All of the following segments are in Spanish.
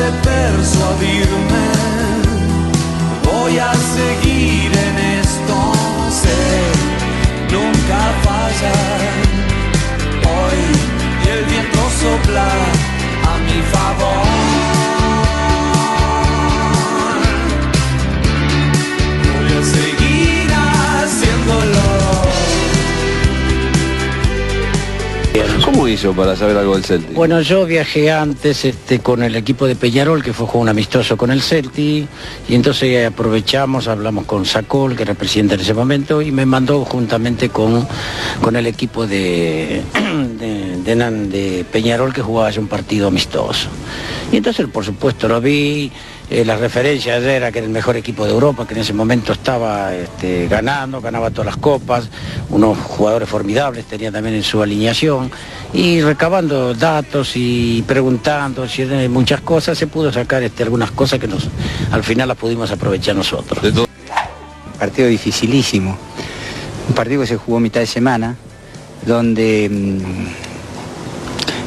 de persuadirme, voy a seguir en esto, sé, nunca fallar. Hoy el viento sopla ¿Cómo hizo para saber algo del Celtic? Bueno, yo viajé antes este, con el equipo de Peñarol, que fue un amistoso con el Celti, y entonces aprovechamos, hablamos con Sacol, que era presidente en ese momento, y me mandó juntamente con, con el equipo de, de, Peñarol, que jugaba un partido amistoso. Y entonces, por supuesto, lo vi, eh, la referencia era que era el mejor equipo de Europa, que en ese momento estaba este, ganando, ganaba todas las copas, unos jugadores formidables tenía también en su alineación, y recabando datos y preguntando si era muchas cosas, se pudo sacar este, algunas cosas que nos, al final las pudimos aprovechar nosotros. De partido dificilísimo. Un partido que se jugó mitad de semana, donde, mm,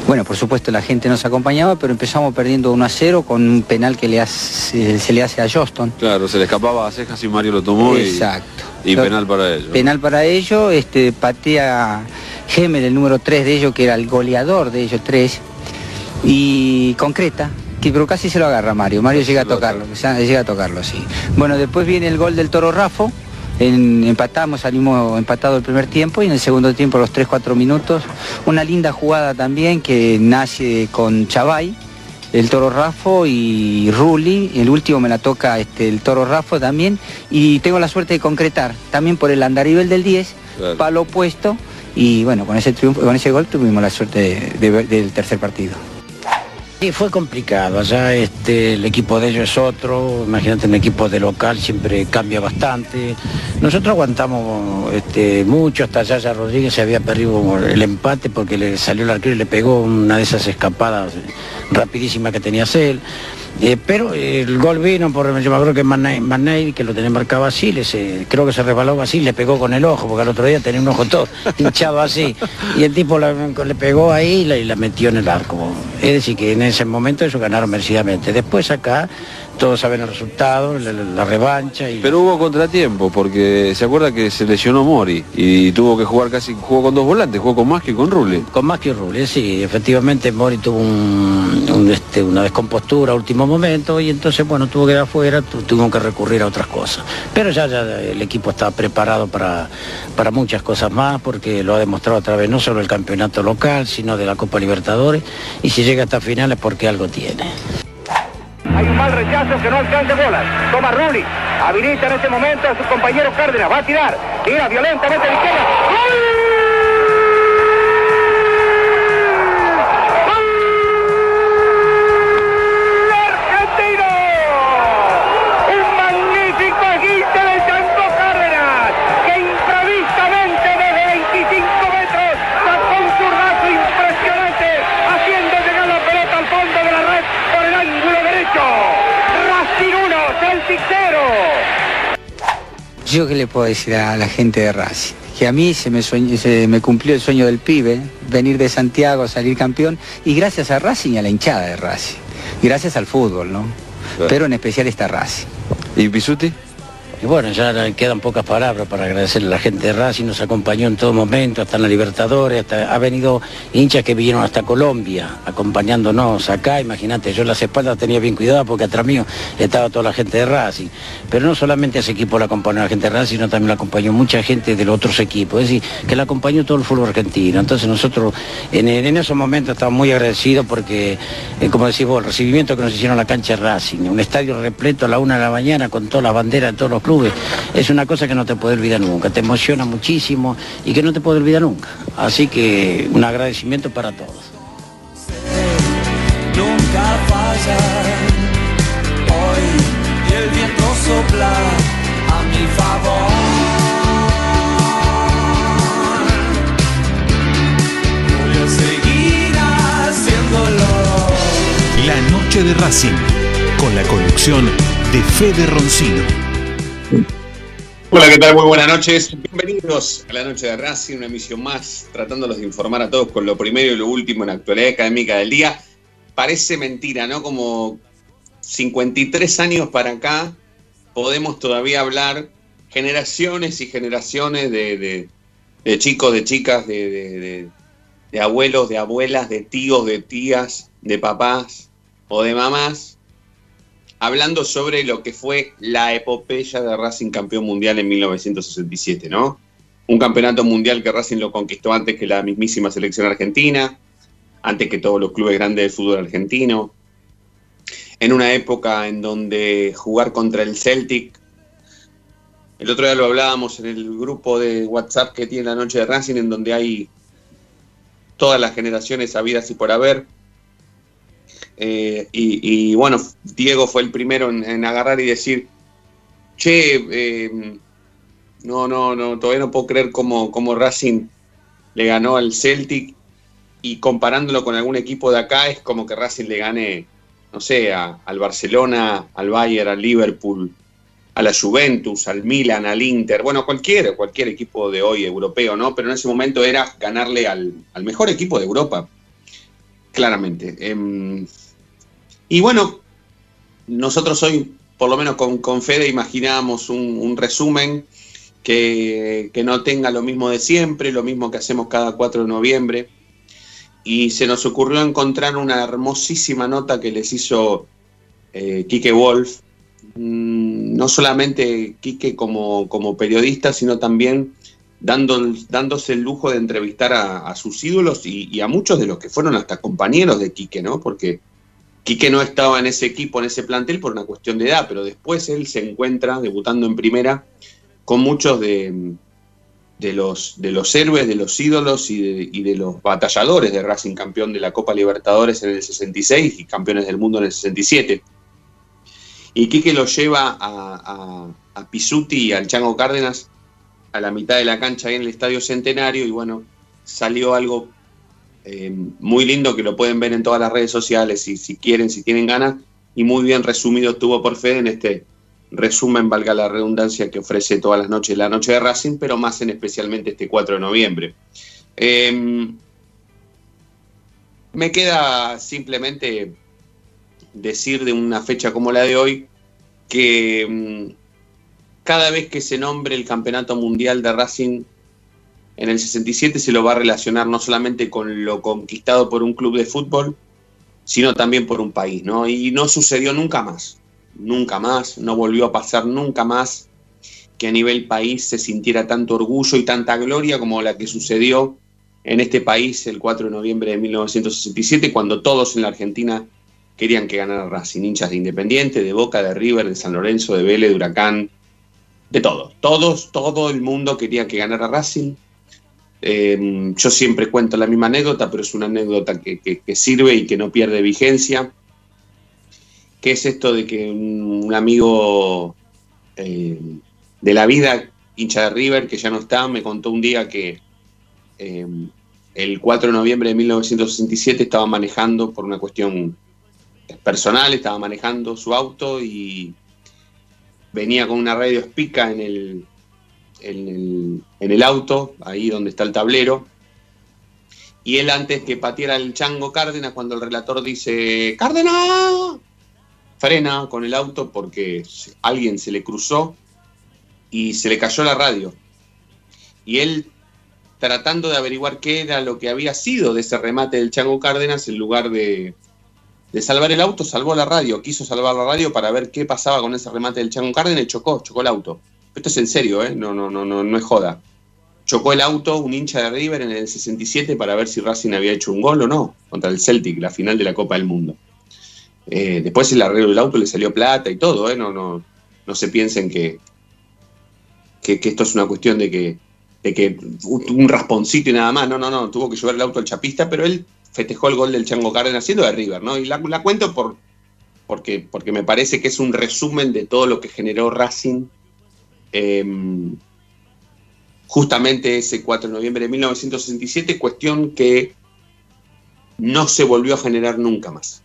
bueno, por supuesto la gente nos acompañaba, pero empezamos perdiendo 1 a 0 con un penal que le hace- se le hace a Joston. Claro, se le escapaba a cejas y Mario lo tomó Exacto. y penal para ellos. Penal para ellos, este, patea Gemel, el número 3 de ellos, que era el goleador de ellos tres, y concreta, pero casi se lo agarra Mario, Mario llega a tocarlo, llega a tocarlo, sí. Bueno, después viene el gol del Toro Rafo, en- empatamos, salimos empatados el primer tiempo y en el segundo tiempo, los 3-4 minutos, una linda jugada también que nace con Chavay, el Toro Rafo y Rulli, el último me la toca este, el Toro Rafo también, y tengo la suerte de concretar, también por el andarivel del 10, Claro. palo opuesto, y bueno, con ese triunfo, con ese gol tuvimos la suerte de- de- del tercer partido. Sí, fue complicado. Allá este, el equipo de ellos es otro. Imagínate, un equipo de local siempre cambia bastante. Nosotros aguantamos este, mucho. Hasta allá ya Rodríguez se había perdido el empate porque le salió el arquero y le pegó una de esas escapadas rapidísimas que tenía él. Eh, pero el gol vino por, yo me acuerdo que Manei, que lo tenía marcado así, le se- creo que se resbaló así, le pegó con el ojo, porque al otro día tenía un ojo todo hinchado así. Y el tipo la- le pegó ahí y la, y la metió en el arco. Es decir, que en ese momento ellos ganaron merecidamente. Después acá, todos saben el resultado, la, revancha. Y... Pero hubo contratiempo, porque se acuerda que se lesionó Mori y tuvo que jugar casi, jugó con dos volantes, jugó con más que con Rulli. Con más que Rulli, sí, efectivamente Mori tuvo un- un, este, una descompostura a momento y entonces, bueno, tuvo que ir afuera, tu- tuvimos que recurrir a otras cosas. Pero ya, ya el equipo está preparado para, para muchas cosas más porque lo ha demostrado a través no solo del campeonato local, sino de la Copa Libertadores y si llega hasta finales porque algo tiene. Hay un mal rechazo que no alcanza bolas. Toma Rulli. Habilita en este momento a su compañero Cárdenas. Va a tirar. Tira violentamente a la izquierda. Yo qué le puedo decir a la gente de Racing, que a mí se me, sueñ- se me cumplió el sueño del pibe, venir de Santiago, salir campeón, y gracias a Racing y a la hinchada de Racing, y gracias al fútbol, ¿no? Claro. Pero en especial está Racing. ¿Y Pisuti? Y bueno, ya quedan pocas palabras para agradecerle a la gente de Racing, nos acompañó en todo momento, hasta en la Libertadores, hasta, ha venido hinchas que vinieron hasta Colombia acompañándonos acá, imagínate, yo las espaldas tenía bien cuidado porque atrás mío estaba toda la gente de Racing. Pero no solamente ese equipo la acompañó la gente de Racing, sino también la acompañó mucha gente de los otros equipos, es decir, que la acompañó todo el fútbol argentino. Entonces nosotros en, esos momentos estamos muy agradecidos porque, eh, como decís vos, el recibimiento que nos hicieron la cancha de Racing, un estadio repleto a la una de la mañana con todas las banderas de todos los clubes, es una cosa que no te puede olvidar nunca, te emociona muchísimo y que no te puede olvidar nunca. Así que un agradecimiento para todos. nunca falla. Hoy y el viento sopla a mi favor. Voy a seguir haciéndolo. La noche de Racing, con la conducción de Fede Roncino. Hola, ¿qué tal? Muy buenas noches. Bienvenidos a la noche de Racing, una emisión más, tratándolos de informar a todos con lo primero y lo último en la actualidad académica del día. Parece mentira, ¿no? Como 53 años para acá podemos todavía hablar generaciones y generaciones de, chicos, de chicas, de abuelos, de abuelas, de tíos, de tías, de papás o de mamás, hablando sobre lo que fue la epopeya de Racing campeón mundial en 1967, ¿no? Un campeonato mundial que Racing lo conquistó antes que la mismísima selección argentina, antes que todos los clubes grandes del fútbol argentino, en una época en donde jugar contra el Celtic, el otro día lo hablábamos en el grupo de WhatsApp que tiene la noche de Racing, en donde hay todas las generaciones habidas y por haber. Eh, y, bueno, Diego fue el primero en, agarrar y decir, che, eh, no, no, no, todavía no puedo creer cómo, cómo Racing le ganó al Celtic y comparándolo con algún equipo de acá es como que Racing le gane, no sé, al Barcelona, al Bayern, al Liverpool, a la Juventus, al Milan, al Inter, bueno, cualquier, cualquier equipo de hoy europeo, ¿no? Pero en ese momento era ganarle al, al mejor equipo de Europa, claramente. Em, y bueno, nosotros hoy, por lo menos con, con Fede, imaginábamos un, resumen que, que no tenga lo mismo de siempre, lo mismo que hacemos cada 4 de noviembre. Y se nos ocurrió encontrar una hermosísima nota que les hizo eh, Quique Wolf, Mm, no solamente Quique como, como periodista, sino también dando, dándose el lujo de entrevistar a, a sus ídolos y, y a muchos de los que fueron hasta compañeros de Quique, ¿no? Porque Quique no estaba en ese equipo, en ese plantel, por una cuestión de edad, pero después él se encuentra debutando en primera con muchos de, los, héroes, de los ídolos y de, los batalladores de Racing, campeón de la Copa Libertadores en el 66 y campeones del mundo en el 67. Y Quique lo lleva a, a, y al Chango Cárdenas a la mitad de la cancha ahí en el Estadio Centenario y bueno, salió algo eh, muy lindo que lo pueden ver en todas las redes sociales y si quieren, si tienen ganas, y muy bien resumido estuvo por Fede en este resumen, valga la redundancia, que ofrece todas las noches la noche de Racing, pero más en especialmente este 4 de noviembre. Eh, me queda simplemente decir de una fecha como la de hoy que mm, cada vez que se nombre el campeonato mundial de Racing en el 67 se lo va a relacionar no solamente con lo conquistado por un club de fútbol, sino también por un país, ¿no? Y no sucedió nunca más, nunca más, no volvió a pasar nunca más que a nivel país se sintiera tanto orgullo y tanta gloria como la que sucedió en este país el 4 de noviembre de 1967, cuando todos en la Argentina querían que ganara Racing, hinchas de Independiente, de Boca, de River, de San Lorenzo, de Vélez, de Huracán, de todos, todos, todo el mundo quería que ganara Racing. Eh, yo siempre cuento la misma anécdota, pero es una anécdota que, que- sirve y que no pierde vigencia, que es esto de que un, un amigo eh, de la vida, hincha de River, que ya no está, me contó un día que eh, el 4 de noviembre de 1967 estaba manejando por una cuestión personal, estaba manejando su auto y venía con una radio espica en el, en el, en el auto, ahí donde está el tablero. Y él antes que pateara el chango Cárdenas, cuando el relator dice, Cárdenas, frena con el auto porque alguien se le cruzó y se le cayó la radio. Y él, tratando de averiguar qué era lo que había sido de ese remate del Chango Cárdenas, en lugar de, de salvar el auto, salvó la radio, quiso salvar la radio para ver qué pasaba con ese remate del Chango Cárdenas y chocó, chocó el auto. Esto es en serio, ¿eh? no, no, no, no, no es joda. Chocó el auto un hincha de River en el 67 para ver si Racing había hecho un gol o no contra el Celtic, la final de la Copa del Mundo. Eh, después el arreglo del auto le salió plata y todo, ¿eh? no, se piensen que, esto es una cuestión de que, un rasponcito y nada más. No, no, no, tuvo que llevar el auto al chapista, pero él festejó el gol del Chango Cárdenas siendo de River, ¿no? Y la, cuento por, porque, porque me parece que es un resumen de todo lo que generó Racing eh, justamente ese 4 de noviembre de 1967, cuestión que no se volvió a generar nunca más.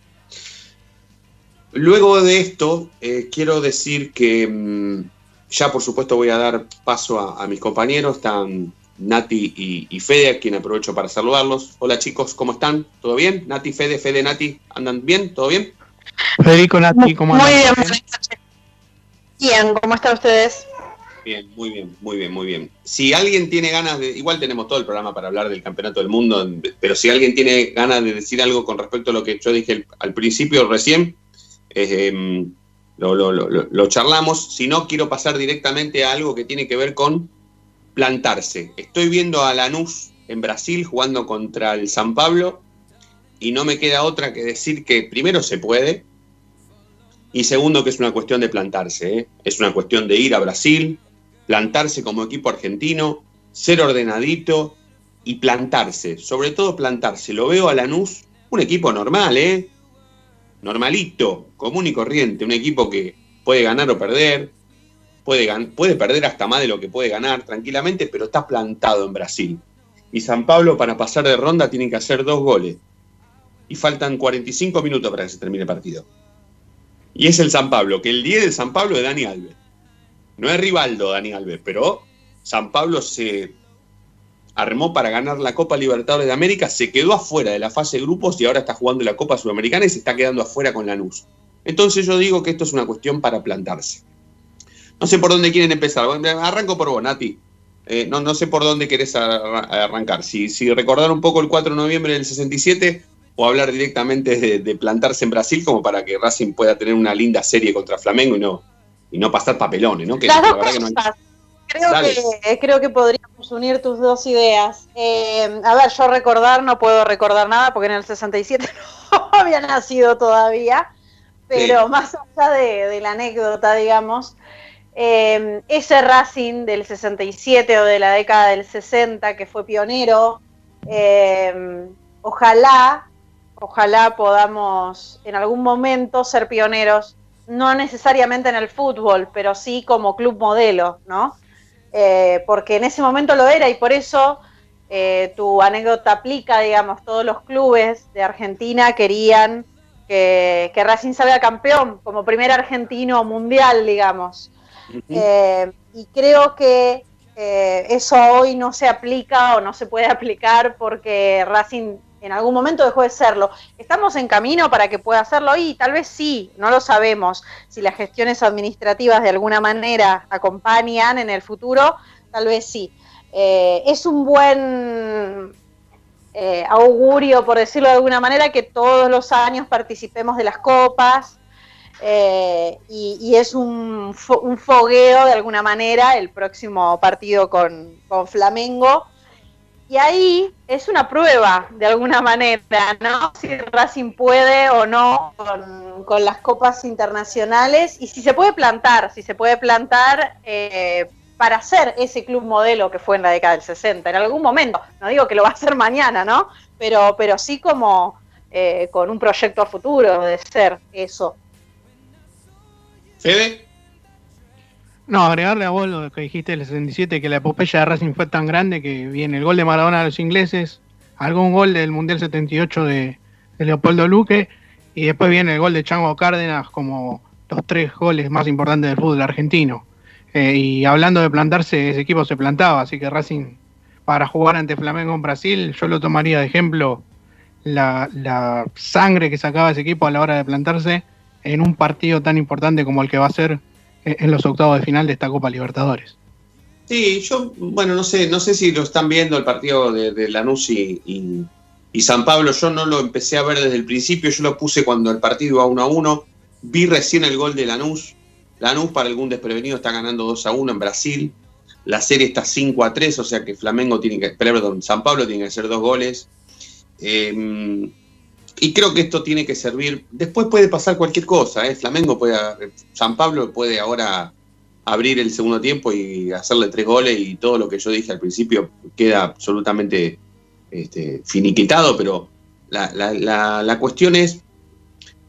Luego de esto, eh, quiero decir que mm, ya por supuesto voy a dar paso a, a mis compañeros, están Nati y, y, Fede, a quien aprovecho para saludarlos. Hola chicos, ¿cómo están? ¿Todo bien? Nati, Fede, Fede, Nati, ¿andan bien? ¿Todo bien? Federico, Nati, ¿cómo Muy andan? bien, bien, ¿cómo están ustedes? Bien, muy bien, muy bien, muy bien. Si alguien tiene ganas de, igual tenemos todo el programa para hablar del campeonato del mundo, pero si alguien tiene ganas de decir algo con respecto a lo que yo dije al, principio recién, eh, lo, lo, lo, lo, charlamos. Si no, quiero pasar directamente a algo que tiene que ver con plantarse. Estoy viendo a Lanús en Brasil jugando contra el San Pablo y no me queda otra que decir que primero se puede y segundo que es una cuestión de plantarse. ¿eh? Es una cuestión de ir a Brasil, plantarse como equipo argentino, ser ordenadito y plantarse. Sobre todo plantarse. Lo veo a Lanús, un equipo normal, ¿eh? Normalito, común y corriente. Un equipo que puede ganar o perder. Puede, puede perder hasta más de lo que puede ganar tranquilamente, pero está plantado en Brasil. Y San Pablo para pasar de ronda tiene que hacer dos goles. Y faltan 45 minutos para que se termine el partido. Y es el San Pablo, que el 10 del San Pablo es Dani Alves. No es Rivaldo Dani Alves, pero San Pablo se armó para ganar la Copa Libertadores de América, se quedó afuera de la fase de grupos y ahora está jugando la Copa Sudamericana y se está quedando afuera con Lanús. Entonces yo digo que esto es una cuestión para plantarse. No sé por dónde quieren empezar. Arranco por vos, Nati. Eh, no, no sé por dónde querés arrancar. Si, si recordar un poco el 4 de noviembre del 67 o hablar directamente de, de, plantarse en Brasil como para que Racing pueda tener una linda serie contra Flamengo y no, y no pasar papelones, ¿no? Que, Las dos cosas. Que no hay... creo, que, creo que podríamos unir tus dos ideas. Eh, a ver, yo recordar no puedo recordar nada porque en el 67 no había nacido todavía, pero sí. más allá de, de, la anécdota, digamos, eh, ese Racing del 67 o de la década del 60 que fue pionero, eh, ojalá ojalá podamos en algún momento ser pioneros, no necesariamente en el fútbol, pero sí como club modelo, ¿no? Eh, porque en ese momento lo era y por eso eh, tu anécdota aplica, digamos, todos los clubes de Argentina querían que, que Racing salga campeón como primer argentino mundial, digamos. Uh -huh. eh, y creo que eso hoy no se aplica o no se puede aplicar porque Racing en algún momento dejó de serlo. ¿Estamos en camino para que pueda hacerlo? Y tal vez sí, no lo sabemos. Si las gestiones administrativas de alguna manera acompañan en el futuro, tal vez sí. Eh, es un buen eh, augurio, por decirlo de alguna manera, que todos los años participemos de las copas. Eh, y, es un, fo un, fogueo de alguna manera el próximo partido con Flamengo y ahí es una prueba, de alguna manera, ¿no? Si Racing puede o no con, las copas internacionales y si se puede plantar, si se puede plantar eh, para ser ese club modelo que fue en la década del 60, en algún momento. No digo que lo va a hacer mañana, ¿no? Pero, pero sí como eh, con un proyecto a futuro de ser eso. ¿Fede? No, agregarle a vos lo que dijiste del 67, que la epopeya de Racing fue tan grande que viene el gol de Maradona a los ingleses, algún gol del Mundial 78 de, de Leopoldo Luque, y después viene el gol de Chango Cárdenas como los tres goles más importantes del fútbol argentino. Eh, y hablando de plantarse, ese equipo se plantaba, así que Racing, para jugar ante Flamengo en Brasil, yo lo tomaría de ejemplo la, la sangre que sacaba ese equipo a la hora de plantarse en un partido tan importante como el que va a ser en los octavos de final de esta Copa Libertadores. Sí, yo, bueno, no sé, no sé si lo están viendo el partido de, Lanús y, y- y San Pablo. Yo no lo empecé a ver desde el principio, yo lo puse cuando el partido iba 1 a 1. Vi recién el gol de Lanús. Lanús, para algún desprevenido, está ganando 2 a 1 en Brasil. La serie está 5 a 3, o sea que Flamengo tiene que, perdón, San Pablo tiene que hacer dos goles. Eh, y creo que esto tiene que servir. Después puede pasar cualquier cosa, ¿eh? Flamengo puede, San Pablo puede ahora abrir el segundo tiempo y hacerle tres goles y todo lo que yo dije al principio queda absolutamente este, finiquitado, pero la, la- la- la cuestión es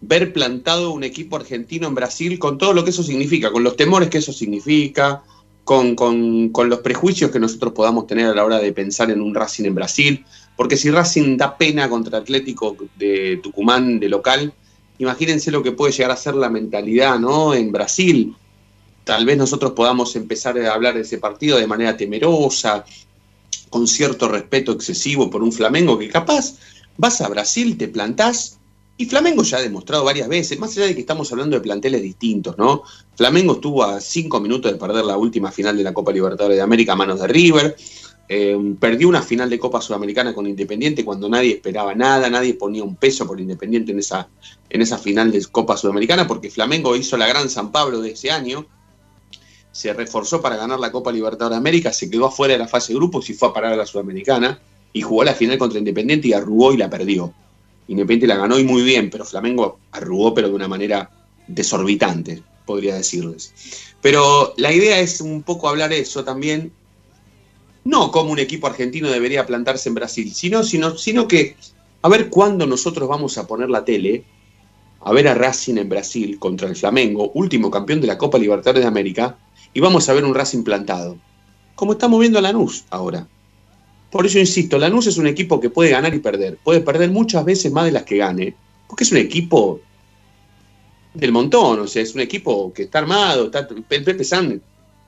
ver plantado un equipo argentino en Brasil con todo lo que eso significa, con los temores que eso significa, con, con- con los prejuicios que nosotros podamos tener a la hora de pensar en un Racing en Brasil, porque si Racing da pena contra Atlético de Tucumán de local, imagínense lo que puede llegar a ser la mentalidad ¿no? en Brasil. Tal vez nosotros podamos empezar a hablar de ese partido de manera temerosa, con cierto respeto excesivo por un Flamengo que capaz vas a Brasil, te plantás y Flamengo ya ha demostrado varias veces, más allá de que estamos hablando de planteles distintos, ¿no? Flamengo estuvo a cinco minutos de perder la última final de la Copa Libertadores de América a manos de River. Eh, perdió una final de Copa Sudamericana con Independiente cuando nadie esperaba nada, nadie ponía un peso por Independiente en esa, en esa final de Copa Sudamericana, porque Flamengo hizo la gran San Pablo de ese año, se reforzó para ganar la Copa Libertadores de América, se quedó afuera de la fase de grupos y fue a parar a la Sudamericana y jugó la final contra Independiente y arrugó y la perdió. Independiente la ganó y muy bien, pero Flamengo arrugó, pero de una manera desorbitante, podría decirles. Pero la idea es un poco hablar eso también, no como un equipo argentino debería plantarse en Brasil, sino, sino, sino que a ver cuándo nosotros vamos a poner la tele a ver a Racing en Brasil contra el Flamengo, último campeón de la Copa Libertadores de América, y vamos a ver un Racing plantado. Como estamos viendo a Lanús ahora. Por eso insisto, Lanús es un equipo que puede ganar y perder. Puede perder muchas veces más de las que gane, porque es un equipo del montón, o sea, es un equipo que está armado, está, Pepe San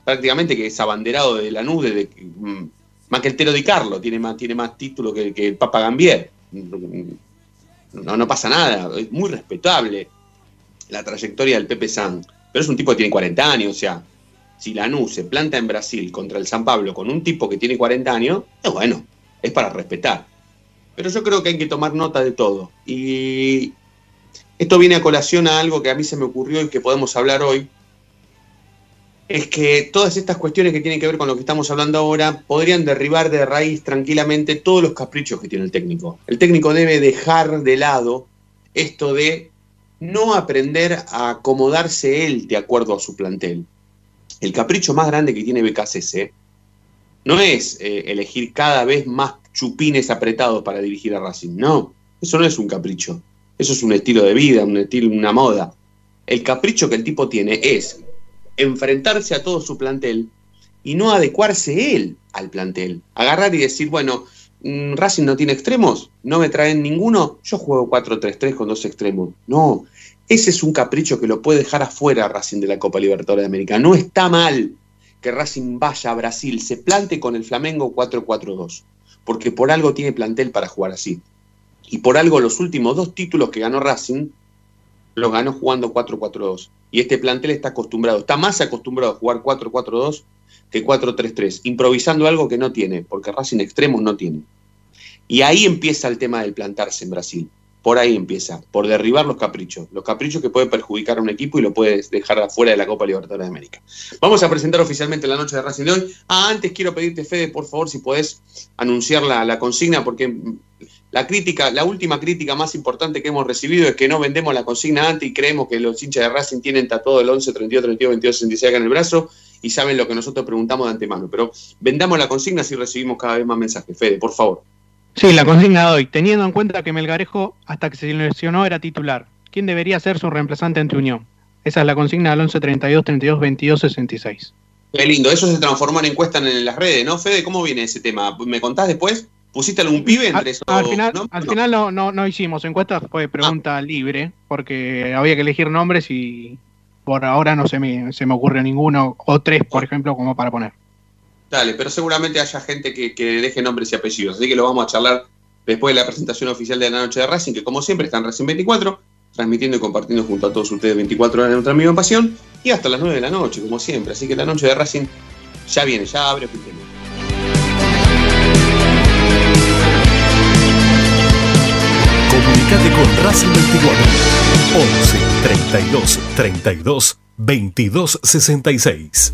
prácticamente que es abanderado de Lanús mm, más que el Tero Di Carlo, tiene más, tiene más título que, que el Papa Gambier. No, no pasa nada, es muy respetable la trayectoria del Pepe San, pero es un tipo que tiene 40 años, o sea, si Lanús se planta en Brasil contra el San Pablo con un tipo que tiene 40 años, es bueno, es para respetar. Pero yo creo que hay que tomar nota de todo. Y esto viene a colación a algo que a mí se me ocurrió y que podemos hablar hoy. Es que todas estas cuestiones que tienen que ver con lo que estamos hablando ahora podrían derribar de raíz tranquilamente todos los caprichos que tiene el técnico. El técnico debe dejar de lado esto de no aprender a acomodarse él de acuerdo a su plantel. El capricho más grande que tiene BKCC no es eh, elegir cada vez más chupines apretados para dirigir a Racing. No, eso no es un capricho. Eso es un estilo de vida, un estilo, una moda. El capricho que el tipo tiene es enfrentarse a todo su plantel y no adecuarse él al plantel. Agarrar y decir, bueno, mm, Racing no tiene extremos, no me traen ninguno, yo juego 4-3-3 con dos extremos. No, ese es un capricho que lo puede dejar afuera Racing de la Copa Libertadores de América. No está mal que Racing vaya a Brasil, se plante con el Flamengo 4-4-2, porque por algo tiene plantel para jugar así. Y por algo los últimos dos títulos que ganó Racing los ganó jugando 4-4-2. Y este plantel está acostumbrado, está más acostumbrado a jugar 4-4-2 que 4-3-3, improvisando algo que no tiene, porque Racing extremos no tiene. Y ahí empieza el tema del plantarse en Brasil. Por ahí empieza, por derribar los caprichos. Los caprichos que pueden perjudicar a un equipo y lo puedes dejar afuera de la Copa Libertadores de América. Vamos a presentar oficialmente la noche de Racing de hoy. Ah, antes quiero pedirte, Fede, por favor, si podés anunciar la, la consigna, porque la crítica, la última crítica más importante que hemos recibido es que no vendemos la consigna antes y creemos que los hinchas de Racing tienen tatuado el 11, 32, 32, 22, 66 acá en el brazo y saben lo que nosotros preguntamos de antemano. Pero vendamos la consigna si recibimos cada vez más mensajes. Fede, por favor. Sí, la consigna de hoy, teniendo en cuenta que Melgarejo hasta que se lesionó era titular, ¿quién debería ser su reemplazante ante Unión? Esa es la consigna del 11 32 32 22 66. Qué lindo, eso se transformó en encuesta en las redes, ¿no, Fede? ¿Cómo viene ese tema? ¿Me contás después? ¿Pusiste algún pibe entre esos? Al final, ¿no? al final no, no, no hicimos encuestas, fue pregunta libre, porque había que elegir nombres y por ahora no se me, se me ocurre ninguno, o tres, por ejemplo, como para poner. Dale, pero seguramente haya gente que, deje nombres y apellidos, así que lo vamos a charlar después de la presentación oficial de la noche de Racing, que como siempre está en Racing 24, transmitiendo y compartiendo junto a todos ustedes 24 horas de nuestra misma pasión, y hasta las 9 de la noche, como siempre. Así que la noche de Racing Ya viene, ya abre Pitelo. Comunicate con Racing 24 11 32 32 22 66.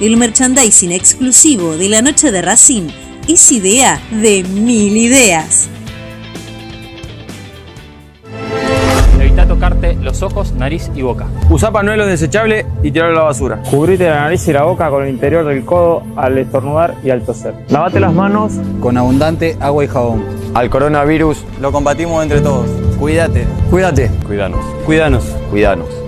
El merchandising exclusivo de la noche de Racing es idea de mil ideas. Evita tocarte los ojos, nariz y boca. Usa pañuelo desechable y tirarlo a la basura. Cubrite la nariz y la boca con el interior del codo al estornudar y al toser. Lavate las manos con abundante agua y jabón. Al coronavirus lo combatimos entre todos. Cuídate. Cuídate. Cuídanos. Cuídanos. Cuídanos.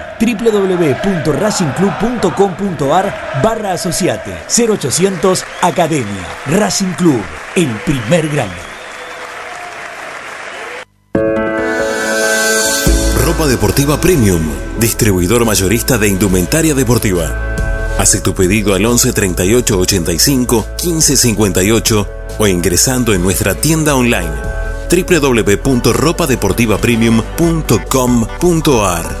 www.racingclub.com.ar barra asociate 0800 Academia Racing Club, el primer grande. Ropa Deportiva Premium, distribuidor mayorista de indumentaria deportiva. Hace tu pedido al 11 38 85 15 58 o ingresando en nuestra tienda online www.ropadeportivapremium.com.ar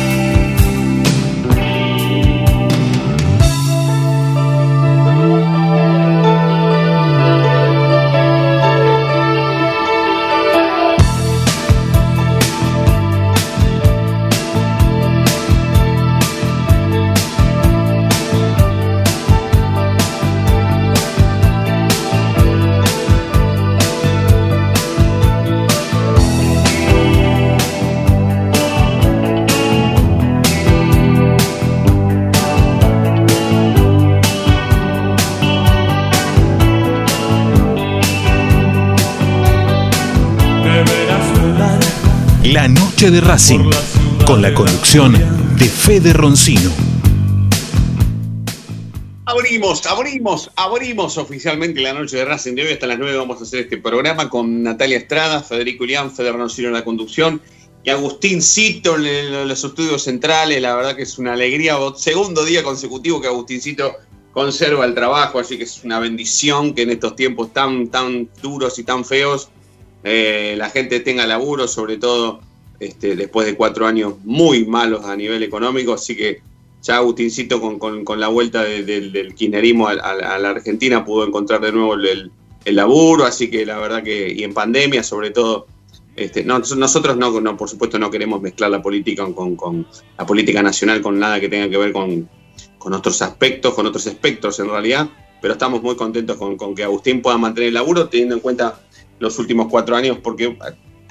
Noche de Racing, con la conducción de Fede Roncino. Abrimos, abrimos, abrimos oficialmente la noche de Racing de hoy. Hasta las 9 vamos a hacer este programa con Natalia Estrada, Federico Ilián, Fede Roncino en la conducción y Agustín Cito en los estudios centrales. La verdad que es una alegría. Segundo día consecutivo que Agustincito conserva el trabajo, así que es una bendición que en estos tiempos tan, tan duros y tan feos eh, la gente tenga laburo, sobre todo este, después de cuatro años muy malos a nivel económico, así que ya Agustincito con, la vuelta del kirchnerismo a, la Argentina pudo encontrar de nuevo el, laburo, así que la verdad que, y en pandemia sobre todo, Este, no, nosotros no, no, por supuesto, no queremos mezclar la política con, con la política nacional con nada que tenga que ver con, con otros aspectos, con otros espectros en realidad, pero estamos muy contentos con, con que Agustín pueda mantener el laburo, teniendo en cuenta los últimos cuatro años, porque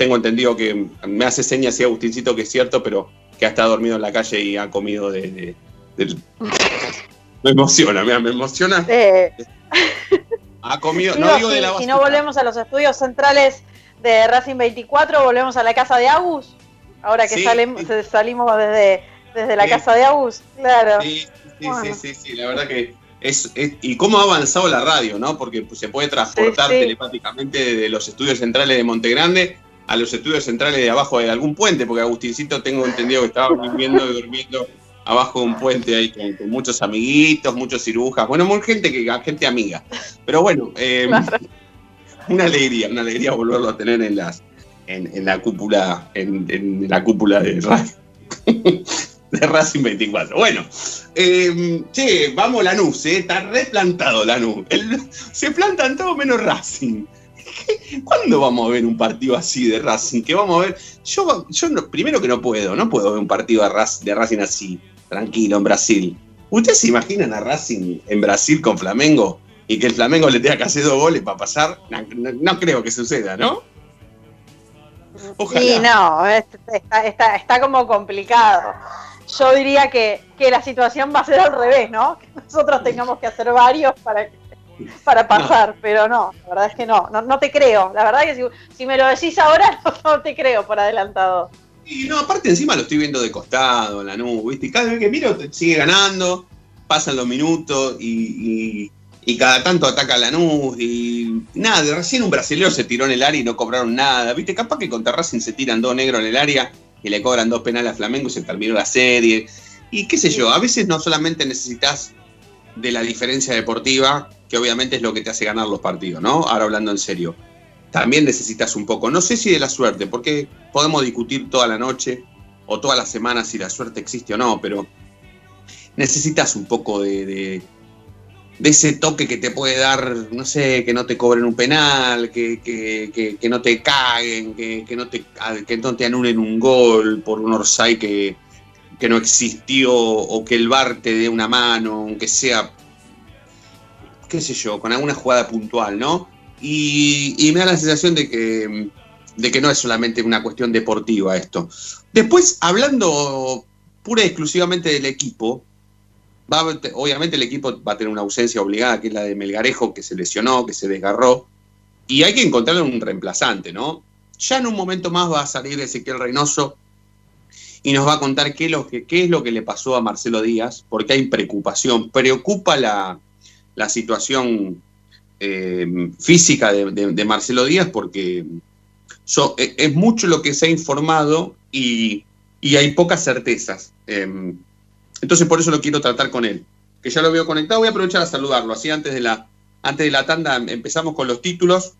tengo entendido que me hace señas y Agustincito que es cierto, pero que ha estado dormido en la calle y ha comido de. de- de- me emociona, mira, me emociona. Ha comido, no de si no volvemos a los estudios centrales de Racing 24, volvemos a la casa de Agus. Ahora que Sí, se- salimos desde, desde la casa de Agus, claro. Sí, sí, Bueno. sí, sí, sí, la verdad que es, es- y cómo ha avanzado la radio, ¿no? Porque se puede transportar Sí, sí. telepáticamente de los estudios centrales de Montegrande a los estudios centrales de abajo de algún puente, porque Agustincito tengo entendido que estaba viviendo y durmiendo abajo de un puente ahí con, con muchos amiguitos, muchos cirujas, bueno, muy gente que gente amiga. Pero bueno, eh, una alegría, una alegría volverlo a tener en las en, en la cúpula, en, en la cúpula de radio. de Racing 24. Bueno, eh, che, vamos Lanús, eh, está replantado Lanús. El- se plantan todo menos Racing. ¿Qué- ¿Cuándo vamos a ver un partido así de Racing? Que vamos a ver. Yo, yo no- primero que no puedo, no puedo ver un partido de, Racing así, tranquilo, en Brasil. ¿Ustedes se imaginan a Racing en Brasil con Flamengo? Y que el Flamengo le tenga que hacer dos goles para pasar. No, creo que suceda, ¿no? Sí, no, es- está, está, como complicado. Yo diría que, que la situación va a ser al revés, ¿no? Que nosotros tengamos que hacer varios para, para pasar, pero no, la verdad es que no, no, no te creo. La verdad que si, si me lo decís ahora, no, no te creo por adelantado. Y no, aparte encima lo estoy viendo de costado, la nube, ¿viste? Y cada vez que miro sigue ganando, pasan los minutos y, y- y cada tanto ataca la Lanús y nada, de recién un brasileño se tiró en el área y no cobraron nada, ¿viste? Capaz que contra Racing se tiran dos negros en el área y le cobran dos penales a Flamengo y se terminó la serie. Y qué sé yo, a veces no solamente necesitas de la diferencia deportiva, que obviamente es lo que te hace ganar los partidos, ¿no? Ahora hablando en serio. También necesitas un poco, no sé si de la suerte, porque podemos discutir toda la noche o toda la semana si la suerte existe o no, pero necesitas un poco de, ese toque que te puede dar, no sé, que no te cobren un penal, que, que- que- no te caguen, que, no te, que anulen un gol por un Orsay que, que no existió o que el VAR te dé una mano, aunque sea, qué sé yo, con alguna jugada puntual, ¿no? Y, me da la sensación de que, de que no es solamente una cuestión deportiva esto. Después, hablando pura y exclusivamente del equipo, va obviamente el equipo va a tener una ausencia obligada, que es la de Melgarejo, que se lesionó, que se desgarró, y hay que encontrarle un reemplazante, ¿no? Ya en un momento más va a salir Ezequiel Reynoso y nos va a contar qué lo que, qué es lo que le pasó a Marcelo Díaz, porque hay preocupación, preocupa la, la situación eh, física de, Marcelo Díaz, porque e- es mucho lo que se ha informado y, hay pocas certezas. Eh, entonces por eso lo quiero tratar con él, que ya lo veo conectado, voy a aprovechar a saludarlo, así antes de la, antes de la tanda empezamos con los títulos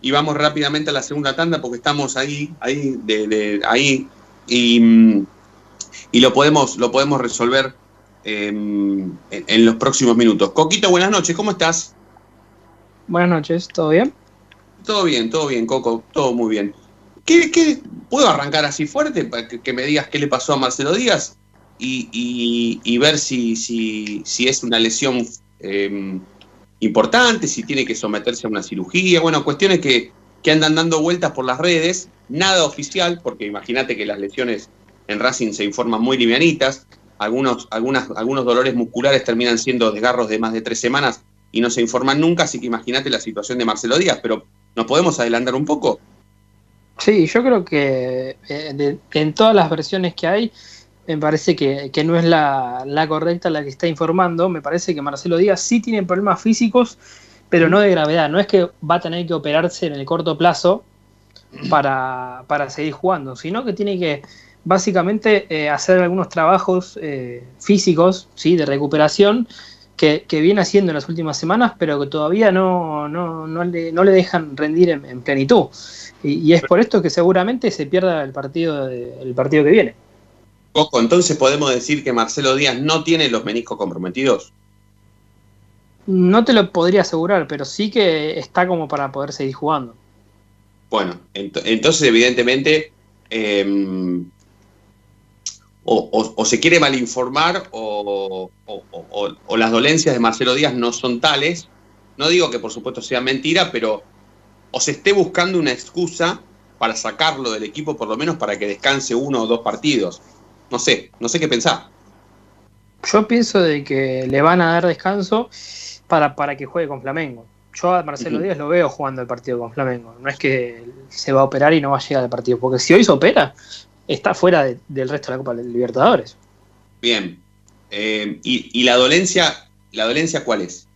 y vamos rápidamente a la segunda tanda porque estamos ahí, ahí, ahí y, y lo podemos, lo podemos resolver eh, en, los próximos minutos. Coquito, buenas noches, ¿cómo estás? Buenas noches, ¿todo bien? Todo bien, todo bien, Coco, todo muy bien. ¿Qué, qué- puedo arrancar así fuerte para que, que me digas qué le pasó a Marcelo Díaz y, y- y ver si, si, si es una lesión eh, importante, si tiene que someterse a una cirugía? Bueno, cuestiones que, que andan dando vueltas por las redes, nada oficial, porque imagínate que las lesiones en Racing se informan muy livianitas, algunos, algunas, algunos dolores musculares terminan siendo desgarros de más de tres semanas y no se informan nunca, así que imagínate la situación de Marcelo Díaz, pero ¿nos podemos adelantar un poco? Sí, yo creo que eh, en todas las versiones que hay, me parece que, que no es la, la correcta la que está informando. Me parece que Marcelo Díaz sí tiene problemas físicos, pero no de gravedad. No es que va a tener que operarse en el corto plazo para, para seguir jugando, sino que tiene que básicamente eh, hacer algunos trabajos eh, físicos, ¿sí? de recuperación, que, que viene haciendo en las últimas semanas, pero que todavía no, no, no le, no le dejan rendir en, en plenitud. Y, y es por esto que seguramente se pierda el partido, de- el partido que viene. Coco, entonces podemos decir que Marcelo Díaz no tiene los meniscos comprometidos. No te lo podría asegurar, pero sí que está como para poder seguir jugando. Bueno, ent- entonces evidentemente em, o, o- o se quiere malinformar o, o- las dolencias de Marcelo Díaz no son tales. No digo que por supuesto sea mentira, pero o se esté buscando una excusa para sacarlo del equipo, por lo menos para que descanse uno o dos partidos. No sé, no sé qué pensar. Yo pienso de que le van a dar descanso para, para que juegue con Flamengo. Yo a Marcelo. Díaz lo veo jugando el partido con Flamengo. No es que se va a operar y no va a llegar al partido. Porque si hoy se opera, está fuera de- del resto de la Copa Libertadores. Bien. Eh, y, y la dolencia, la dolencia cuál es?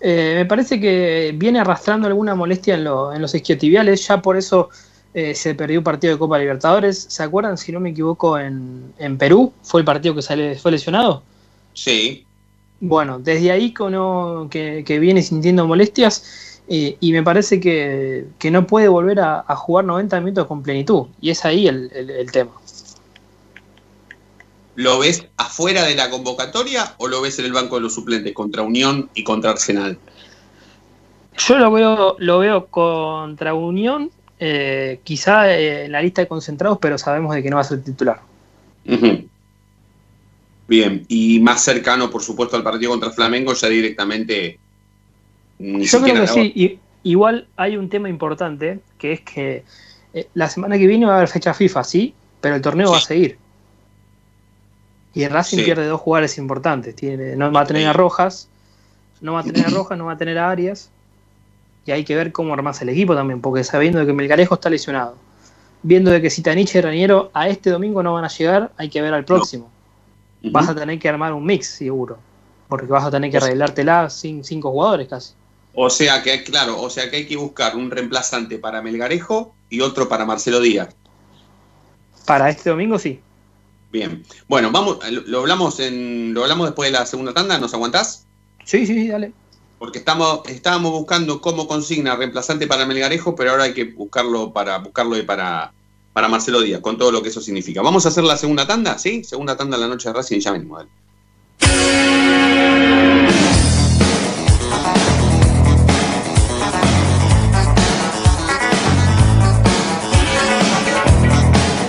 Eh, me parece que viene arrastrando alguna molestia en, lo- en los isquiotibiales, ya por eso eh, se perdió un partido de Copa Libertadores. ¿Se acuerdan, si no me equivoco, en, en Perú? ¿Fue el partido que sale, fue lesionado? Sí. Bueno, desde ahí que, uno- que, que viene sintiendo molestias eh, y me parece que, que no puede volver a, a jugar 90 minutos con plenitud. Y es ahí el, el- el tema. ¿Lo ves afuera de la convocatoria o lo ves en el banco de los suplentes contra Unión y contra Arsenal? Yo lo veo, lo veo contra Unión, eh, quizá eh, en la lista de concentrados, pero sabemos de que no va a ser titular. Bien, y más cercano, por supuesto, al partido contra Flamengo, ya directamente. Ni Yo creo que sí. I- igual hay un tema importante, que es que eh, la semana que viene va a haber fecha FIFA, sí, pero el torneo va a seguir. Y Racing Sí. pierde dos jugadores importantes. Tiene, no va a tener a Rojas, no va a tener a Rojas, no va a tener a Arias. Y hay que ver cómo armas el equipo también, porque sabiendo de que Melgarejo está lesionado, viendo de que Sitanich y Raniero a este domingo no van a llegar, hay que ver al próximo. Vas a tener que armar un mix, seguro. Porque vas a tener que arreglártela sin cinco jugadores casi. O sea que, claro, o sea que hay que buscar un reemplazante para Melgarejo y otro para Marcelo Díaz. Para este domingo sí. Bien. Bueno, vamos, lo, hablamos en, lo hablamos después de la segunda tanda, ¿nos aguantás? Sí, sí, sí, dale. Porque estamos, estábamos buscando cómo consigna reemplazante para Melgarejo, pero ahora hay que buscarlo para buscarlo para, para Marcelo Díaz, con todo lo que eso significa. Vamos a hacer la segunda tanda, ¿sí? Segunda tanda en la noche de Racing y ya venimos. dale.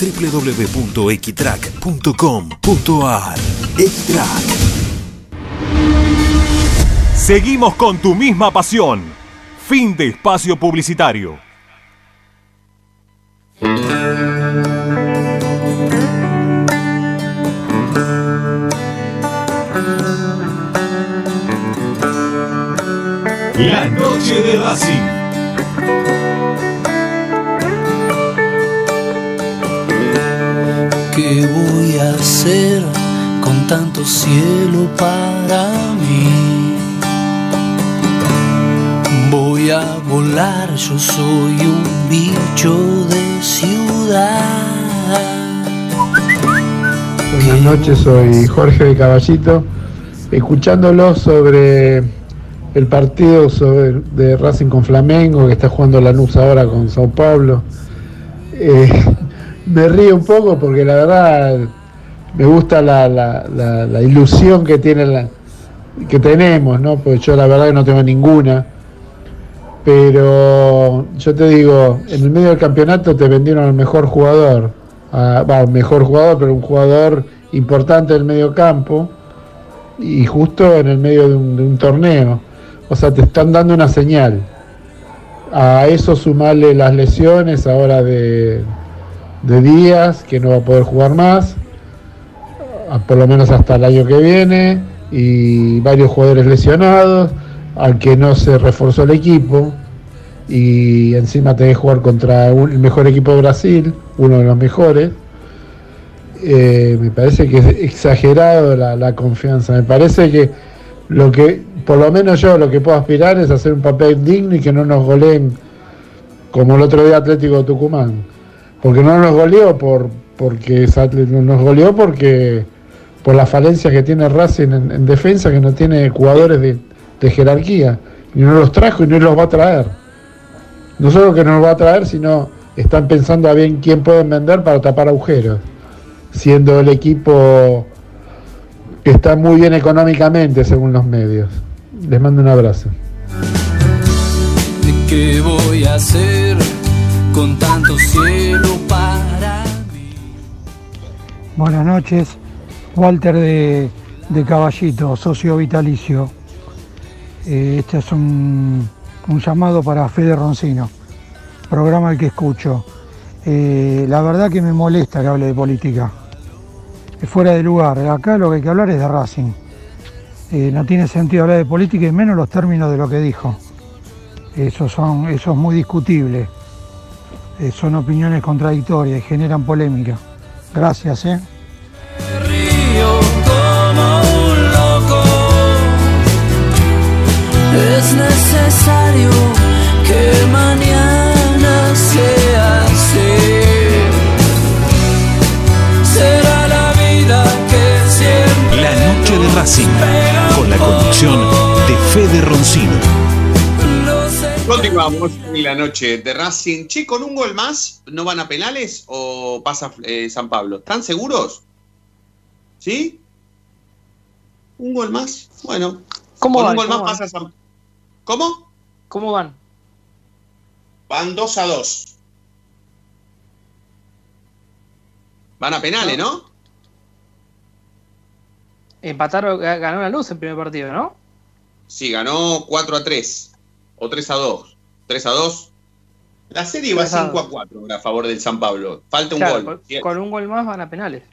www.equitrack.com.ar Equitrack Seguimos con tu misma pasión. Fin de espacio publicitario. La noche de Racing. ¿Qué voy a hacer con tanto cielo para mí? Voy a volar, yo soy un bicho de ciudad. Buenas noches, soy Jorge de Caballito, escuchándolo sobre el partido de Racing con Flamengo, que está jugando Lanús ahora con Sao Paulo. Eh, me río un poco porque la verdad me gusta la, la- la- ilusión que tiene la, que tenemos, ¿no? Porque yo la verdad que no tengo ninguna. Pero yo te digo, en el medio del campeonato te vendieron al mejor jugador, a- va, mejor jugador, pero un jugador importante del medio campo, y justo en el medio de un, de un torneo. O sea, te están dando una señal. A eso sumarle las lesiones ahora de, de Díaz, que no va a poder jugar más, a- por lo menos hasta el año que viene, y varios jugadores lesionados, al que no se reforzó el equipo, y encima tenés que jugar contra el mejor equipo de Brasil, uno de los mejores. Eh, me parece que es exagerado la, la confianza. Me parece que lo que, por lo menos yo, lo que puedo aspirar es hacer un papel digno y que no nos goleen como el otro día Atlético de Tucumán. Porque no nos goleó por porque nos goleó porque por las falencias que tiene Racing en, en defensa, que no tiene jugadores de, de jerarquía. Y no los trajo y no los va a traer. No solo que no los va a traer, sino están pensando a bien quién pueden vender para tapar agujeros. Siendo el equipo que está muy bien económicamente según los medios. Les mando un abrazo. ¿Qué voy a hacer con tanto cielo Buenas noches, Walter de, de Caballito, socio vitalicio. Eh, este es un, un llamado para Fede Roncino, programa el que escucho. Eh, la verdad que me molesta que hable de política. Es fuera de lugar. Acá lo que hay que hablar es de Racing. Eh, no tiene sentido hablar de política y menos los términos de lo que dijo. Eso, son, eso es muy discutible. Son opiniones contradictorias y generan polémica. Gracias, ¿eh? Es necesario que mañana sea así. Será la vida que siempre La noche de Racing. Con la conducción de Fede Roncino. Continuamos en la noche de Racing. Che, con un gol más, ¿no van a penales o pasa eh, San Pablo? ¿Están seguros? ¿Sí? ¿Un gol más? Bueno. ¿Cómo con van? un gol más ¿Cómo van? pasa San ¿Cómo? ¿Cómo van? Van 2 a 2. Van a penales, ¿no? Empataron, ganó la luz el primer partido, ¿no? Sí, ganó 4 a 3. O 3 a 2. 3 a 2. La serie va 5 a 4 a favor del San Pablo. Falta un Claro, gol. Con, con un gol más van a penales.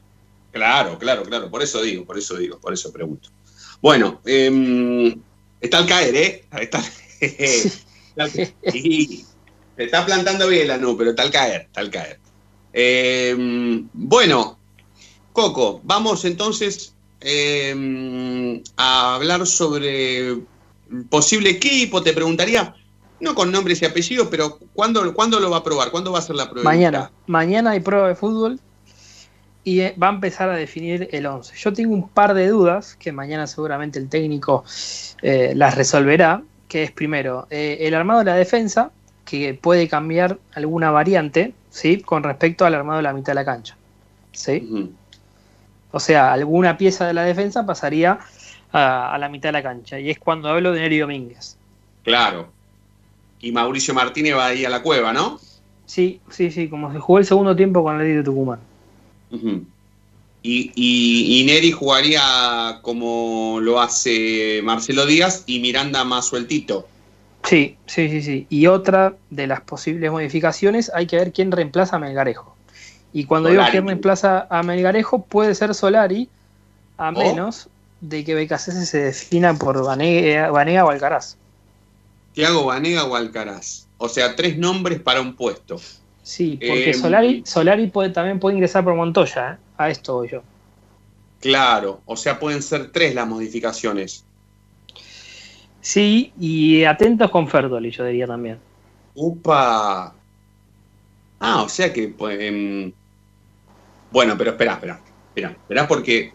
Claro, claro, claro. Por eso digo, por eso digo, por eso pregunto. Bueno, eh, está al caer, ¿eh? Está, sí, se está plantando bien la nube, pero está al caer, está al caer. Eh, bueno, Coco, vamos entonces eh, a hablar sobre posible equipo. Te preguntaría, no con nombres y apellidos, pero ¿cuándo, ¿cuándo lo va a probar? ¿Cuándo va a ser la prueba? Mañana. Mañana hay prueba de fútbol y eh, va a empezar a definir el 11. Yo tengo un par de dudas que mañana seguramente el técnico eh, las resolverá, que es primero eh, el armado de la defensa, que puede cambiar alguna variante, ¿sí? Con respecto al armado de la mitad de la cancha, ¿sí? O sea, alguna pieza de la defensa pasaría a, a la mitad de la cancha y es cuando hablo de Neri Domínguez. Claro. Y Mauricio Martínez va ahí a la cueva, ¿no? Sí, sí, sí, como se jugó el segundo tiempo con el de Tucumán. Y, y, y Neri jugaría como lo hace Marcelo Díaz y Miranda más sueltito. Sí, sí, sí, sí. Y otra de las posibles modificaciones, hay que ver quién reemplaza a Melgarejo. Y cuando digo Solari. quién reemplaza a Melgarejo, puede ser Solari, a O- menos de que BKC se defina por Vanega, Vanega o Alcaraz. Tiago Banega o Alcaraz. O sea, tres nombres para un puesto. Sí, porque Eh, Solari, Solari puede, también puede ingresar por Montoya, ¿eh? a esto voy yo. Claro, o sea, pueden ser tres las modificaciones. Sí, y atentos con Fertoli, yo diría también. Upa. Ah, o sea que. pues, em, bueno, pero espera, espera. Espera, espera, porque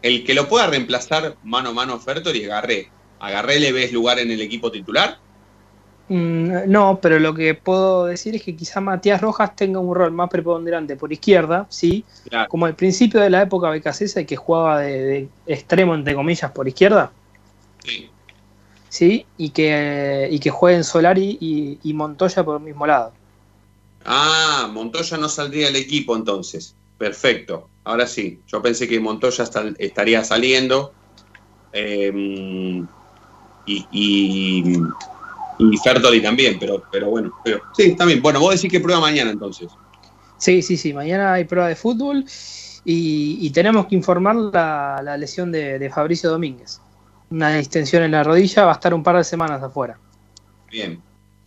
el que lo pueda reemplazar mano a mano a Fertori es Garré. ¿A Garré le ves lugar en el equipo titular? Mm, no, pero lo que puedo decir es que quizá Matías Rojas tenga un rol más preponderante por izquierda, sí, Claro. como al principio de la época becasesa que jugaba de, de extremo entre comillas por izquierda, Sí. sí, y que, y que jueguen Solari y, y Montoya por el mismo lado. Ah, Montoya no saldría del equipo entonces. Perfecto. Ahora sí. Yo pensé que Montoya estaría saliendo. eh, y, y, y Fertoli también, pero, pero bueno. Pero, sí, está bien. Bueno, vos decís que prueba mañana entonces. Sí, sí, sí, mañana hay prueba de fútbol y, y tenemos que informar la, la lesión de, de Fabricio Domínguez. Una distensión en la rodilla, va a estar un par de semanas afuera. Bien.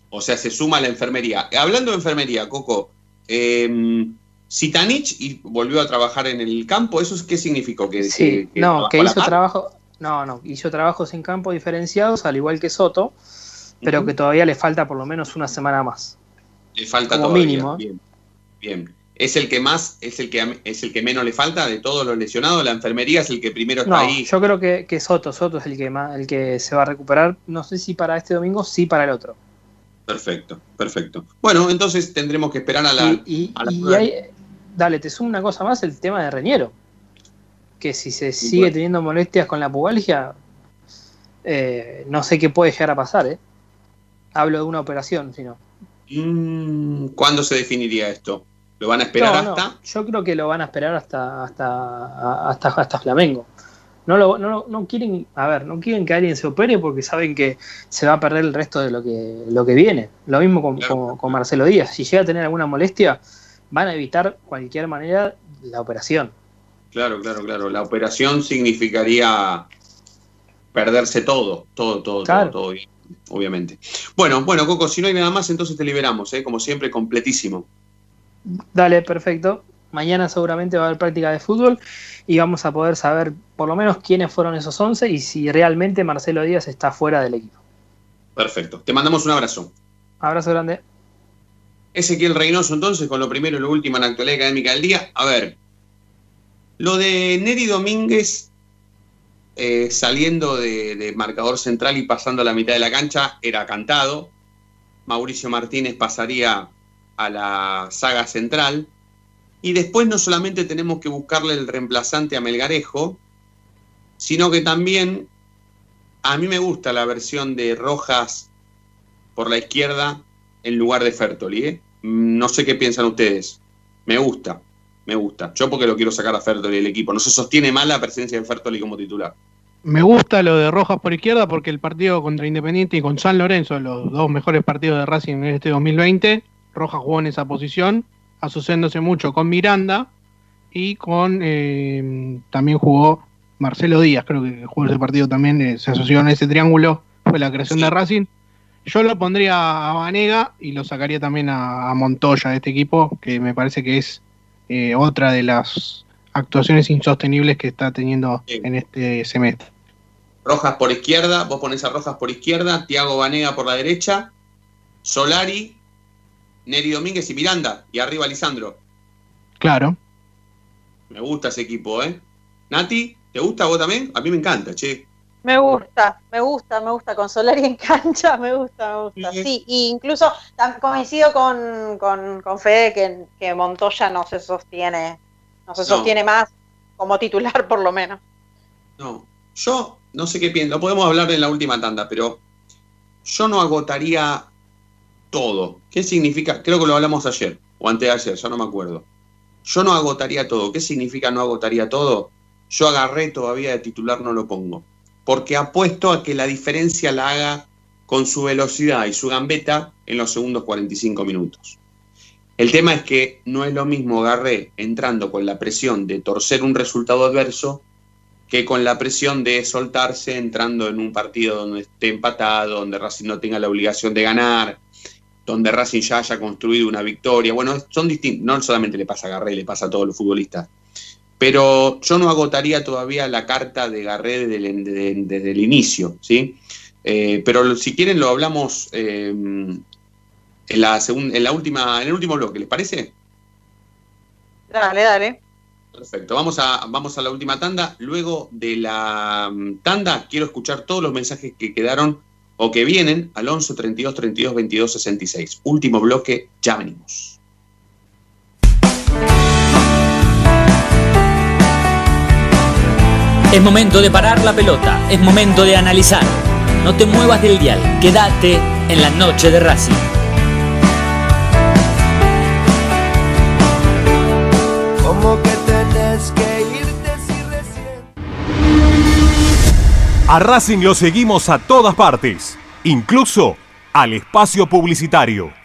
O sea, se suma a la enfermería. Hablando de enfermería, Coco, eh, Sitanich y volvió a trabajar en el campo, ¿eso es qué significó? Que, Sí, que- que no, que hizo trabajo, no, no, hizo trabajos en campo diferenciados, al igual que Soto, pero que todavía le falta por lo menos una semana más. Le falta como todavía. mínimo. Bien. Bien. ¿Es el que más, es el que es el que menos le falta de todos los lesionados? ¿La enfermería es el que primero está No, ahí? yo creo que, que Soto, Soto es el que más, el que se va a recuperar, no sé si para este domingo, sí para el otro. Perfecto, perfecto. Bueno, entonces tendremos que esperar a la. y y- a la y prueba. hay- dale, te sumo una cosa más, el tema de Reñero. Que si se sigue bueno. teniendo molestias con la pubalgia, eh, no sé qué puede llegar a pasar, ¿eh? Hablo de una operación, sino. Mm, ¿Cuándo se definiría esto? ¿Lo van a esperar No, no, hasta? yo creo que lo van a esperar hasta hasta hasta, hasta Flamengo. No, lo, no, no quieren, a ver, no quieren que alguien se opere porque saben que se va a perder el resto de lo que, lo que viene. Lo mismo con, con- con Marcelo Díaz. Si llega a tener alguna molestia, van a evitar cualquier manera la operación. Claro, claro, claro. La operación significaría perderse todo, todo, todo, Claro. todo, todo, obviamente. Bueno, bueno, Coco, si no hay nada más, entonces te liberamos, ¿eh? como siempre, completísimo. Dale, perfecto. Mañana seguramente va a haber práctica de fútbol y vamos a poder saber por lo menos quiénes fueron esos 11 y si realmente Marcelo Díaz está fuera del equipo. Perfecto. Te mandamos un abrazo. Abrazo grande. Ezequiel Reynoso, entonces, con lo primero y lo último en la actualidad académica del día. A ver, lo de Neri Domínguez eh, saliendo de, marcador central y pasando a la mitad de la cancha era cantado. Mauricio Martínez pasaría a la saga central. Y después no solamente tenemos que buscarle el reemplazante a Melgarejo, sino que también a mí me gusta la versión de Rojas por la izquierda en lugar de Fertoli. ¿eh? No sé qué piensan ustedes. Me gusta, me gusta. Yo porque lo quiero sacar a Fertoli del equipo. No se sostiene mal la presencia de Fertoli como titular. Me gusta lo de Rojas por izquierda porque el partido contra Independiente y con San Lorenzo, los dos mejores partidos de Racing en este 2020, Rojas jugó en esa posición, asociándose mucho con Miranda y con eh, también jugó Marcelo Díaz, creo que jugó ese partido también, eh, se asoció en ese triángulo, fue la creación de Racing. Yo lo pondría a Vanega y lo sacaría también a, a Montoya de este equipo, que me parece que es eh, otra de las actuaciones insostenibles que está teniendo en este semestre. Rojas por izquierda, vos ponés a Rojas por izquierda, Tiago Banega por la derecha, Solari, Neri Domínguez y Miranda, y arriba Lisandro. Claro. Me gusta ese equipo, ¿eh? Nati, ¿te gusta vos también? A mí me encanta, che. Me gusta, me gusta, me gusta. Con Solari en cancha, me gusta, me gusta. Sí, y incluso coincido con, con, con Fede que, que Montoya no se sostiene, no se No. sostiene más como titular por lo menos. No, yo no sé qué pienso, podemos hablar en la última tanda, pero yo no agotaría todo. ¿Qué significa? Creo que lo hablamos ayer o antes de ayer, ya no me acuerdo. Yo no agotaría todo. ¿Qué significa no agotaría todo? Yo agarré todavía de titular, no lo pongo. Porque apuesto a que la diferencia la haga con su velocidad y su gambeta en los segundos 45 minutos. El tema es que no es lo mismo Garré entrando con la presión de torcer un resultado adverso que con la presión de soltarse entrando en un partido donde esté empatado, donde Racing no tenga la obligación de ganar, donde Racing ya haya construido una victoria. Bueno, son distintos, no solamente le pasa a Garré, le pasa a todos los futbolistas. Pero yo no agotaría todavía la carta de Garré desde el, desde- desde el inicio, ¿sí? Eh, pero si quieren lo hablamos eh, en, la segun- en, la última, en el último bloque, ¿les parece? Dale, dale. Perfecto, vamos a, vamos a la última tanda. Luego de la mm, tanda, quiero escuchar todos los mensajes que quedaron o que vienen al 11 32 32 22 66. Último bloque, ya venimos. Es momento de parar la pelota, es momento de analizar. No te muevas del dial, quédate en la noche de Racing. Como que tenés que irte si recién. A Racing lo seguimos a todas partes, incluso al espacio publicitario.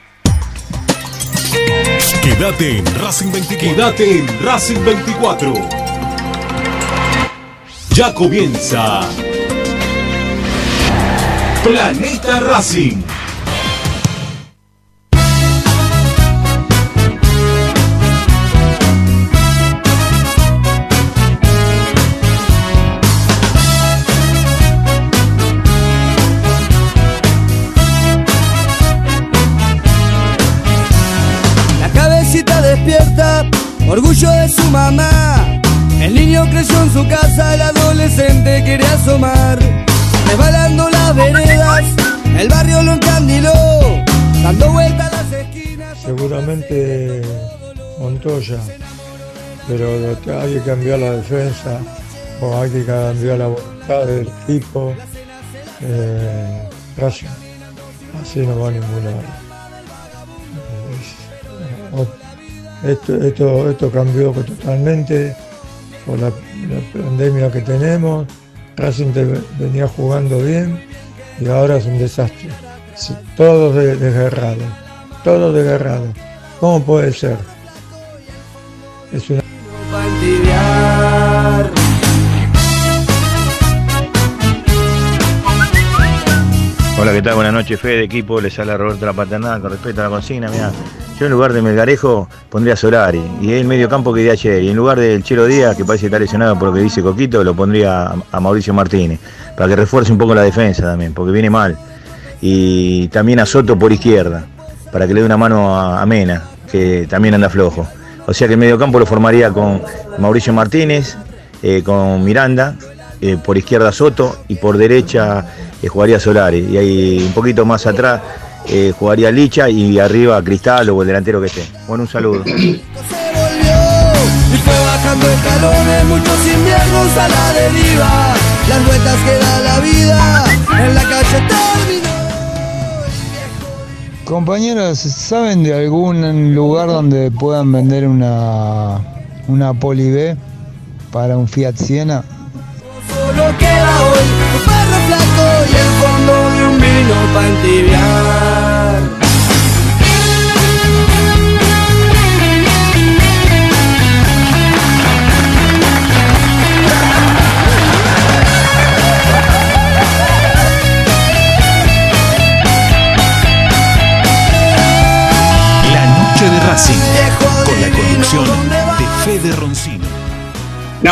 Quédate en Racing 24. Quédate en Racing 24. Ya comienza Planeta Racing. Orgullo de su mamá. El niño creció en su casa, el adolescente quería asomar. Resbalando las veredas, el barrio lo encandiló, dando vueltas las esquinas. Seguramente Montoya, pero hay que cambiar la defensa o hay que cambiar la voluntad del equipo. Eh, Racing, así no va a ningún lado. Eh, Esto, esto, esto cambió totalmente por la, pandemia que tenemos. Racing venía jugando bien y ahora es un desastre. Sí, Todos de- desgarrados, todos desgarrados. ¿Cómo puede ser? Es una Hola, ¿qué tal? Buenas noches, Fede, equipo. Les habla Roberto La Paternal con respecto a la consigna. Mira, yo en lugar de Melgarejo pondría a Solari y el medio campo que di ayer. Y en lugar del Chelo Díaz, que parece estar lesionado por lo que dice Coquito, lo pondría a, Mauricio Martínez para que refuerce un poco la defensa también, porque viene mal. Y también a Soto por izquierda, para que le dé una mano a Mena, que también anda flojo. O sea que el medio campo lo formaría con Mauricio Martínez, eh, con Miranda, eh, por izquierda Soto y por derecha eh, jugaría Solari. Y ahí un poquito más atrás eh, jugaría Licha y arriba Cristal o el delantero que esté. Bueno, un saludo. Y fue bajando escalones, muchos inviernos a la deriva. Las vueltas que da la vida, en la calle terminó. Compañeros, ¿saben de algún lugar donde puedan vender una, una Poli B para un Fiat Siena? Solo queda hoy. Un perro flaco y el fondo de un vino para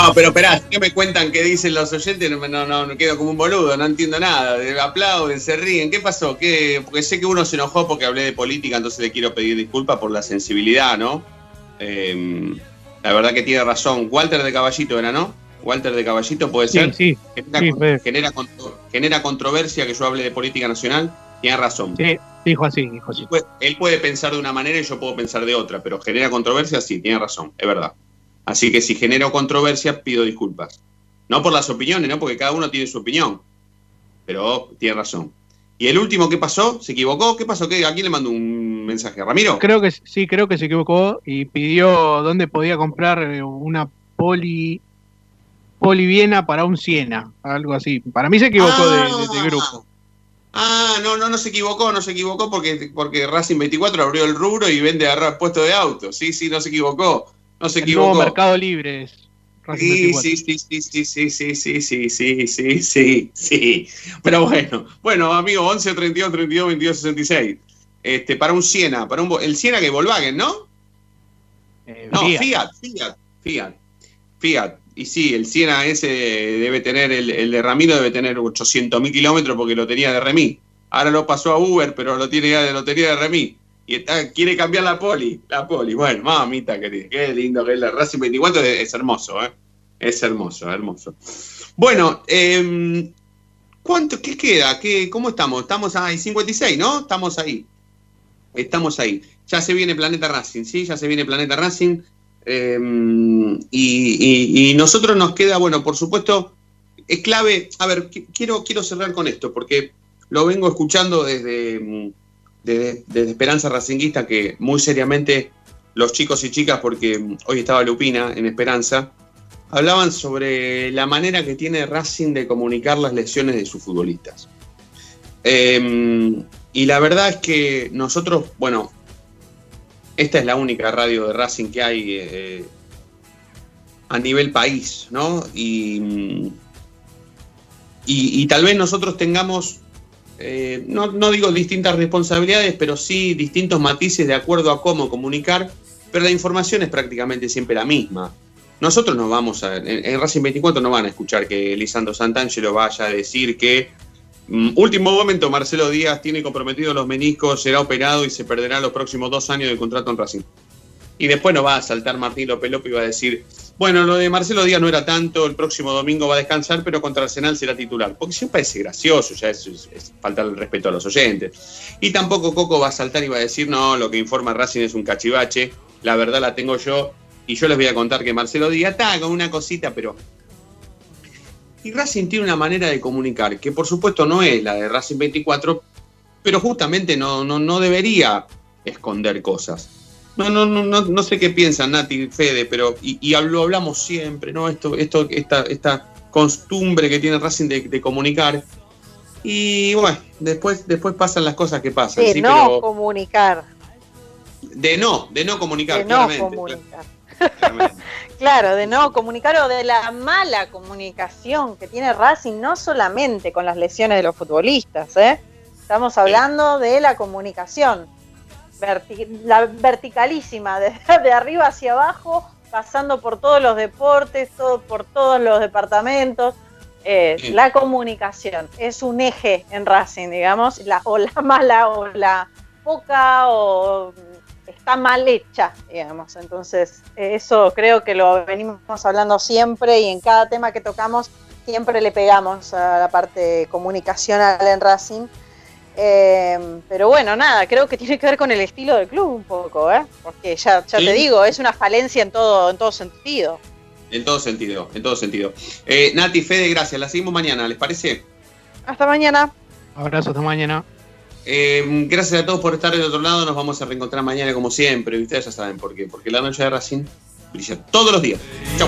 No, pero esperá, ¿qué me cuentan que dicen los oyentes? No, no, no, quedo como un boludo, no entiendo nada. Aplauden, se ríen. ¿Qué pasó? ¿Qué? Porque sé que uno se enojó porque hablé de política, entonces le quiero pedir disculpas por la sensibilidad, ¿no? Eh, la verdad que tiene razón. Walter de Caballito era, ¿no? Walter de Caballito puede ser. sí. Genera, Sí, genera, genera controversia que yo hable de política nacional. Tiene razón. Sí, dijo así, dijo así. Él puede- Él puede pensar de una manera y yo puedo pensar de otra, pero genera controversia, sí, tiene razón, es verdad. Así que si genero controversia, pido disculpas. No por las opiniones, ¿no? Porque cada uno tiene su opinión. Pero tiene razón. ¿Y el último qué pasó? ¿Se equivocó? ¿Qué pasó? ¿Qué? ¿A quién le mandó un mensaje? ¿A ¿Ramiro? Creo que sí, creo que se equivocó y pidió dónde podía comprar eh, una poli poli Viena para un Siena, algo así. Para mí se equivocó de, de- de grupo. Ah, no, no, no se equivocó, no se equivocó porque, porque Racing 24 abrió el rubro y vende a puesto de auto. Sí, sí, no se equivocó. No se El nuevo equivocó. Mercado Libre es Sí, 24. sí, sí, sí, sí, sí, sí, sí, sí, sí, sí, sí, sí. Pero bueno, bueno, amigo, 11, 32, 32, 22, 66. Este, para un Siena, para un, el Siena que Volkswagen, ¿no? Eh, No, Fiat. Fiat, Fiat, Fiat. Fiat. Y sí, el Siena ese debe tener, el, el de Ramiro debe tener 800 mil kilómetros porque lo tenía de Remy. Ahora lo pasó a Uber, pero lo tiene ya de lo tenía de Remy. Y está, quiere cambiar la poli, la poli. Bueno, mamita querida, qué lindo que es la Racing 24, es, hermoso, ¿eh? Es hermoso, hermoso. Bueno, eh, ¿cuánto, qué queda? ¿Qué, ¿Cómo estamos? Estamos ahí, 56, ¿no? Estamos ahí. Estamos ahí. Ya se viene Planeta Racing, ¿sí? Ya se viene Planeta Racing. Eh, y, nosotros nos queda, bueno, por supuesto, es clave. A ver, qu- quiero, quiero cerrar con esto, porque lo vengo escuchando desde, mm, desde, Esperanza Racinguista, que muy seriamente los chicos y chicas, porque hoy estaba Lupina en Esperanza, hablaban sobre la manera que tiene Racing de comunicar las lesiones de sus futbolistas. Eh, y la verdad es que nosotros, bueno, esta es la única radio de Racing que hay eh, a nivel país, ¿no? Y, y tal vez nosotros tengamos, eh, no, no digo distintas responsabilidades, pero sí distintos matices de acuerdo a cómo comunicar, pero la información es prácticamente siempre la misma. Nosotros no vamos a, en, Racing 24 no van a escuchar que Lisandro Santangelo vaya a decir que mm, último momento Marcelo Díaz tiene comprometidos los meniscos, será operado y se perderá los próximos dos años de contrato en Racing. Y después no va a saltar Martín López López y va a decir, bueno, lo de Marcelo Díaz no era tanto, el próximo domingo va a descansar, pero contra Arsenal será titular. Porque siempre parece gracioso, ya es, es- es faltar el respeto a los oyentes. Y tampoco Coco va a saltar y va a decir, no, lo que informa Racing es un cachivache, la verdad la tengo yo, y yo les voy a contar que Marcelo Díaz está con una cosita, pero... Y Racing tiene una manera de comunicar, que por supuesto no es la de Racing 24, pero justamente no, no, no debería esconder cosas. No, no, no, no, no sé qué piensan Nati, Fede, pero y, y lo hablamos siempre, ¿no? Esto, esto, esta, esta costumbre que tiene Racing de, de comunicar. Y bueno, después, después pasan las cosas que pasan, De sí, no pero comunicar. de no, de no comunicar, De no claramente. comunicar. Claro, de no comunicar o de la mala comunicación que tiene Racing, no solamente con las lesiones de los futbolistas, ¿eh? Estamos hablando de la comunicación, verti- la verticalísima, de, de arriba hacia abajo, pasando por todos los deportes, todo, por todos los departamentos. Eh, Sí. La comunicación es un eje en Racing, digamos, la, o la mala o la poca o está mal hecha, digamos. Entonces, eso creo que lo venimos hablando siempre y en cada tema que tocamos siempre le pegamos a la parte comunicacional en Racing. Eh, pero bueno, nada, creo que tiene que ver con el estilo del club un poco, ¿eh? Porque ya, ya Sí. te digo, es una falencia en todo, en todo sentido. En todo sentido, en todo sentido. Eh, Nati, Fede, gracias. La seguimos mañana, ¿les parece? Hasta mañana. Abrazo, hasta mañana. Eh, gracias a todos por estar del otro lado. Nos vamos a reencontrar mañana como siempre. Y ustedes ya saben por qué. Porque la noche de Racing brilla todos los días. Chau.